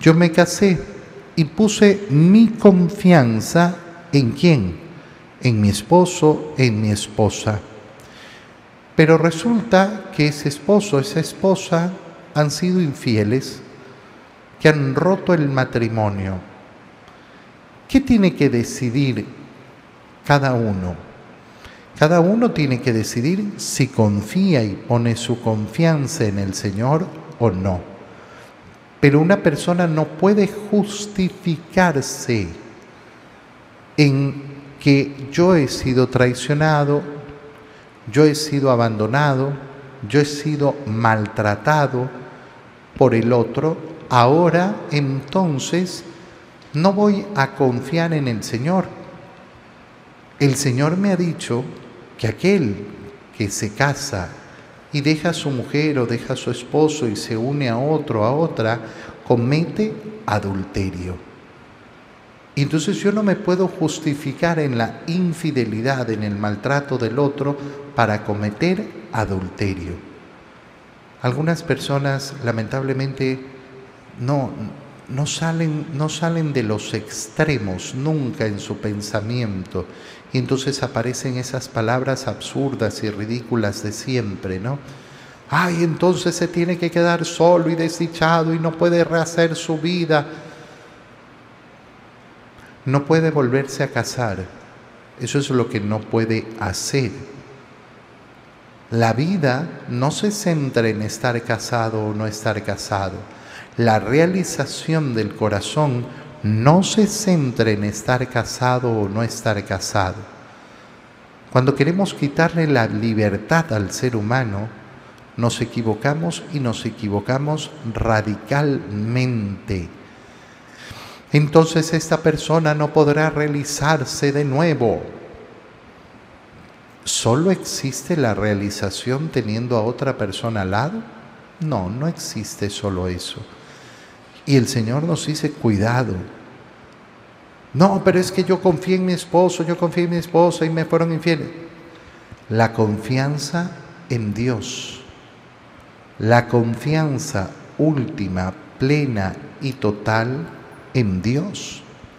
Yo me casé y puse mi confianza en quién? En mi esposo, en mi esposa. Pero resulta que ese esposo, esa esposa han sido infieles, que han roto el matrimonio. ¿Qué tiene que decidir cada uno? Cada uno tiene que decidir si confía y pone su confianza en el Señor o no. Pero una persona no puede justificarse en que yo he sido traicionado, yo he sido abandonado, yo he sido maltratado por el otro, ahora entonces no voy a confiar en el Señor. El Señor me ha dicho que aquel que se casa y deja a su mujer o deja a su esposo y se une a otro, a otra, comete adulterio. Entonces yo no me puedo justificar en la infidelidad, en el maltrato del otro para cometer adulterio. Algunas personas lamentablemente no, no, salen, no salen de los extremos nunca en su pensamiento. Y entonces aparecen esas palabras absurdas y ridículas de siempre, ¿no? Ay, entonces se tiene que quedar solo y desdichado y no puede rehacer su vida no puede volverse a casar. Eso es lo que no puede hacer. La vida no se centra en estar casado o no estar casado. La realización del corazón no se centra en estar casado o no estar casado. Cuando queremos quitarle la libertad al ser humano, nos equivocamos y nos equivocamos radicalmente entonces esta persona no podrá realizarse de nuevo. ¿Solo existe la realización teniendo a otra persona al lado? No, no existe solo eso. Y el Señor nos dice, cuidado. No, pero es que yo confié en mi esposo, yo confié en mi esposa y me fueron infieles. La confianza en Dios, la confianza última, plena y total en Dios.